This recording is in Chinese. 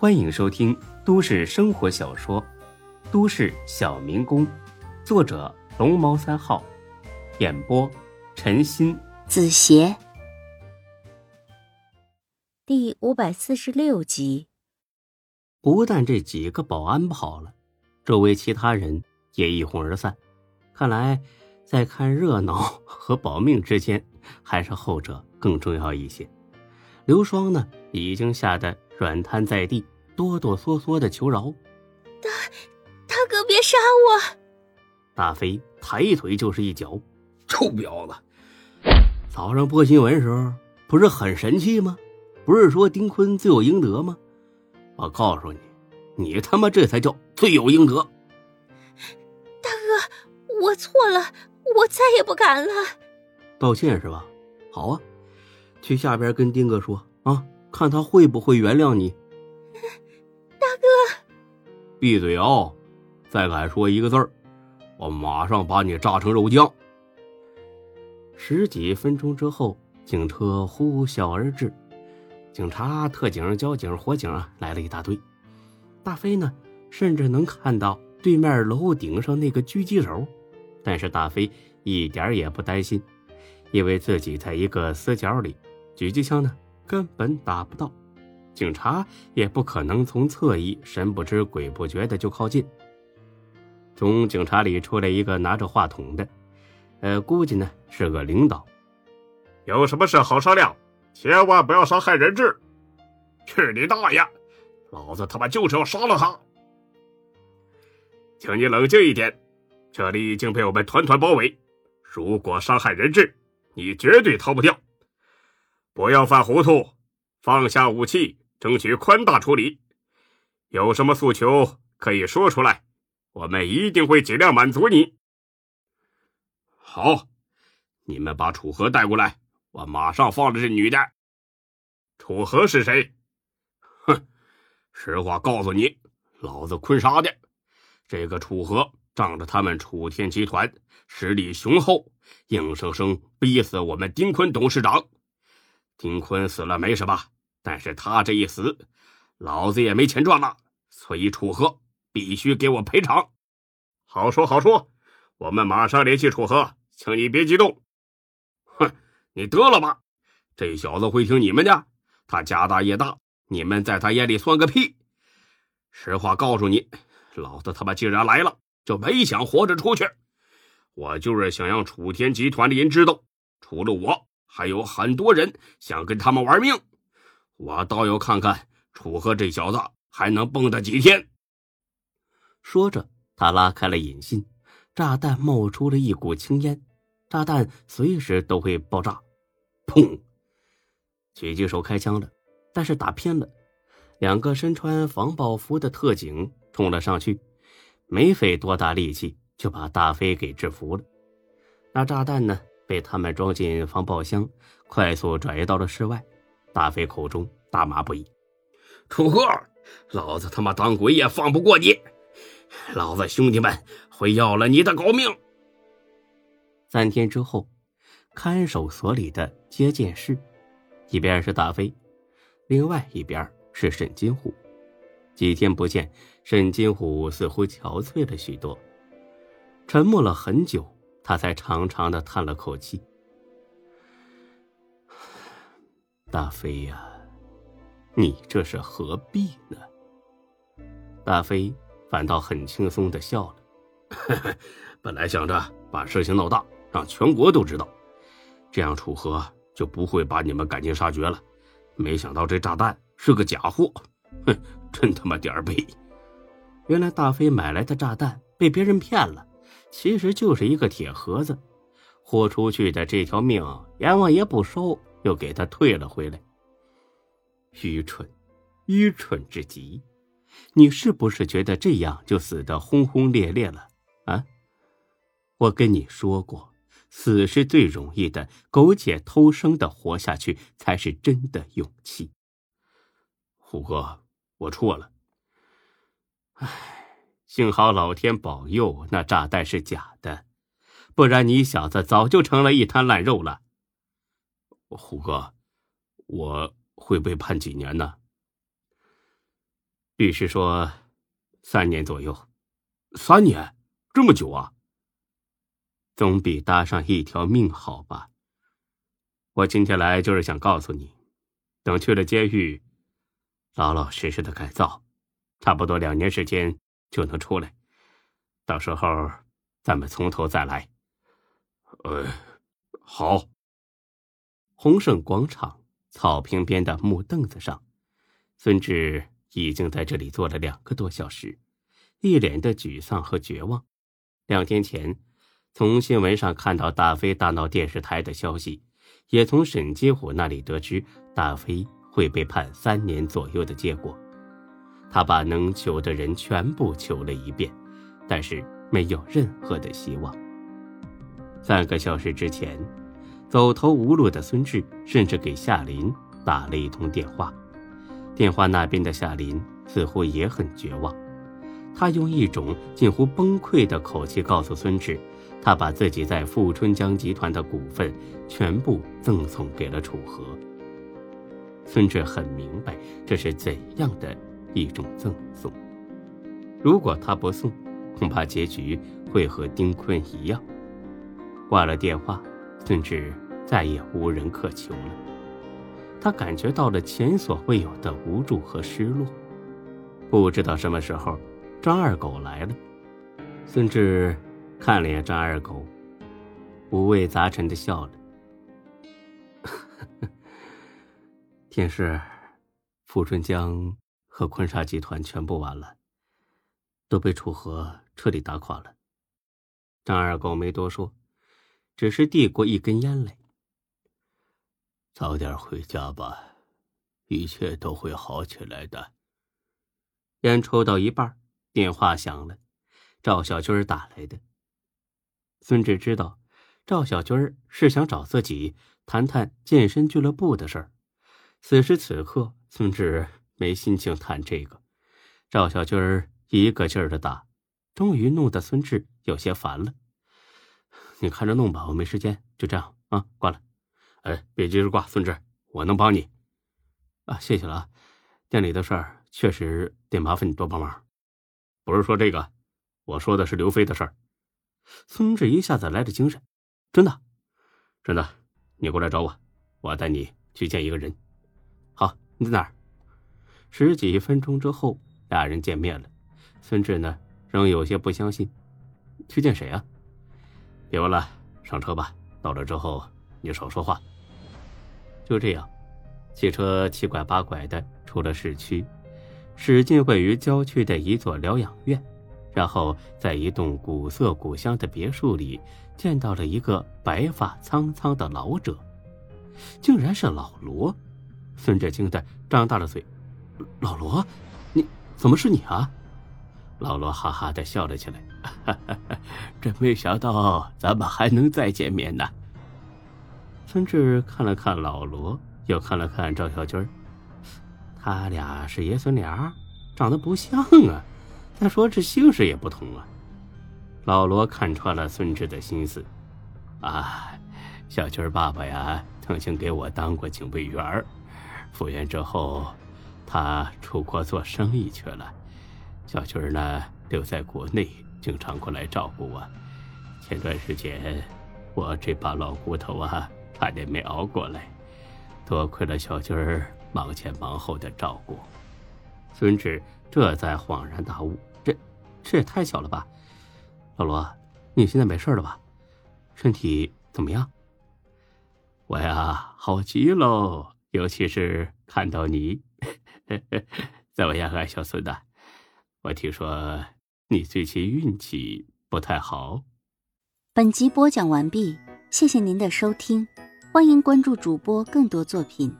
欢迎收听都市生活小说《都市小民工》，作者龙猫三号，演播陈鑫、子邪，第五百四十六集。不但这几个保安跑了，周围其他人也一哄而散。看来，在看热闹 和保命之间，还是后者更重要一些。刘双呢，已经吓得软瘫在地，哆哆嗦嗦的求饶：“大，大哥别杀我！”大飞抬腿就是一脚：“臭婊子！早上播新闻时候不是很神气吗？不是说丁坤罪有应得吗？我告诉你，你他妈这才叫罪有应得！”大哥，我错了，我再也不敢了。道歉是吧？好啊。去下边跟丁哥说啊，看他会不会原谅你。大哥，闭嘴哦！再敢说一个字儿，我马上把你炸成肉酱。十几分钟之后，警车呼啸而至，警察、特警、交警、火警啊，来了一大堆。大飞呢，甚至能看到对面楼顶上那个狙击手，但是大飞一点也不担心，因为自己在一个死角里。狙击枪呢，根本打不到，警察也不可能从侧翼神不知鬼不觉的就靠近。从警察里出来一个拿着话筒的，呃，估计呢是个领导。有什么事好商量，千万不要伤害人质。去你大爷！老子他妈就是要杀了他！请你冷静一点，这里已经被我们团团包围，如果伤害人质，你绝对逃不掉。不要犯糊涂，放下武器，争取宽大处理。有什么诉求可以说出来，我们一定会尽量满足你。好，你们把楚河带过来，我马上放了这女的。楚河是谁？哼，实话告诉你，老子坤沙的。这个楚河仗着他们楚天集团实力雄厚，硬生生逼死我们丁坤董事长。丁坤死了没什么，但是他这一死，老子也没钱赚了。所以楚河必须给我赔偿。好说好说，我们马上联系楚河，请你别激动。哼，你得了吧，这小子会听你们的？他家大业大，你们在他眼里算个屁。实话告诉你，老子他妈既然来了，就没想活着出去。我就是想让楚天集团的人知道，除了我。还有很多人想跟他们玩命，我倒要看看楚河这小子还能蹦跶几天。说着，他拉开了引信，炸弹冒出了一股青烟，炸弹随时都会爆炸。砰！狙击手开枪了，但是打偏了。两个身穿防爆服的特警冲了上去，没费多大力气就把大飞给制服了。那炸弹呢？被他们装进防爆箱，快速转移到了室外。大飞口中大骂不已：“楚河，老子他妈当鬼也放不过你！老子兄弟们会要了你的狗命！”三天之后，看守所里的接见室，一边是大飞，另外一边是沈金虎。几天不见，沈金虎似乎憔悴了许多，沉默了很久。他才长长的叹了口气：“ 大飞呀，你这是何必呢？”大飞反倒很轻松的笑了：“ 本来想着把事情闹大，让全国都知道，这样楚河就不会把你们赶尽杀绝了。没想到这炸弹是个假货，哼，真他妈点儿背！原来大飞买来的炸弹被别人骗了。”其实就是一个铁盒子，豁出去的这条命，阎王爷不收，又给他退了回来。愚蠢，愚蠢至极！你是不是觉得这样就死得轰轰烈烈了啊？我跟你说过，死是最容易的，苟且偷生的活下去才是真的勇气。虎哥，我错了。唉。幸好老天保佑，那炸弹是假的，不然你小子早就成了一滩烂肉了。虎哥，我会被判几年呢？律师说，三年左右。三年，这么久啊？总比搭上一条命好吧？我今天来就是想告诉你，等去了监狱，老老实实的改造，差不多两年时间就能出来。到时候咱们从头再来。呃，好。洪盛广场草坪边的木凳子上，孙志已经在这里坐了两个多小时，一脸的沮丧和绝望。两天前。从新闻上看到大飞大闹电视台的消息，也从沈金虎那里得知大飞会被判三年左右的结果。他把能求的人全部求了一遍，但是没有任何的希望。三个小时之前，走投无路的孙志甚至给夏林打了一通电话，电话那边的夏林似乎也很绝望，他用一种近乎崩溃的口气告诉孙志。他把自己在富春江集团的股份全部赠送给了楚河。孙志很明白这是怎样的一种赠送。如果他不送，恐怕结局会和丁坤一样。挂了电话，孙志再也无人可求了。他感觉到了前所未有的无助和失落。不知道什么时候，张二狗来了。孙志。看了眼张二狗，五味杂陈的笑了。天师，富春江和坤沙集团全部完了，都被楚河彻底打垮了。张二狗没多说，只是递过一根烟来。早点回家吧，一切都会好起来的。烟抽到一半，电话响了，赵小军打来的。孙志知道，赵小军是想找自己谈谈健身俱乐部的事儿。此时此刻，孙志没心情谈这个。赵小军一个劲儿的打，终于弄得孙志有些烦了。你看着弄吧，我没时间。就这样啊，挂了。哎，别急着挂，孙志，我能帮你。啊，谢谢了啊。店里的事儿确实得麻烦你多帮忙。不是说这个，我说的是刘飞的事儿。孙志一下子来了精神，真的，真的，你过来找我，我带你去见一个人。好，你在哪儿？十几分钟之后，俩人见面了。孙志呢，仍有些不相信，去见谁啊？别问了，上车吧。到了之后，你少说话。就这样，汽车七拐八拐的出了市区，驶进位于郊区的一座疗养院。然后在一栋古色古香的别墅里，见到了一个白发苍苍的老者，竟然是老罗。孙志惊得张大了嘴：“老罗，你怎么是你啊？”老罗哈哈的笑了起来：“哈哈真没想到咱们还能再见面呢。”孙志看了看老罗，又看了看赵小军他俩是爷孙俩，长得不像啊。再说这姓氏也不同啊！老罗看穿了孙志的心思，啊，小军爸爸呀，曾经给我当过警卫员复员之后，他出国做生意去了，小军呢留在国内，经常过来照顾我。前段时间，我这把老骨头啊，差点没熬过来，多亏了小军忙前忙后的照顾。孙志这才恍然大悟。这也太巧了吧，老罗，你现在没事了吧？身体怎么样？我呀，好极喽，尤其是看到你，怎么样啊，小孙子？我听说你最近运气不太好。本集播讲完毕，谢谢您的收听，欢迎关注主播更多作品。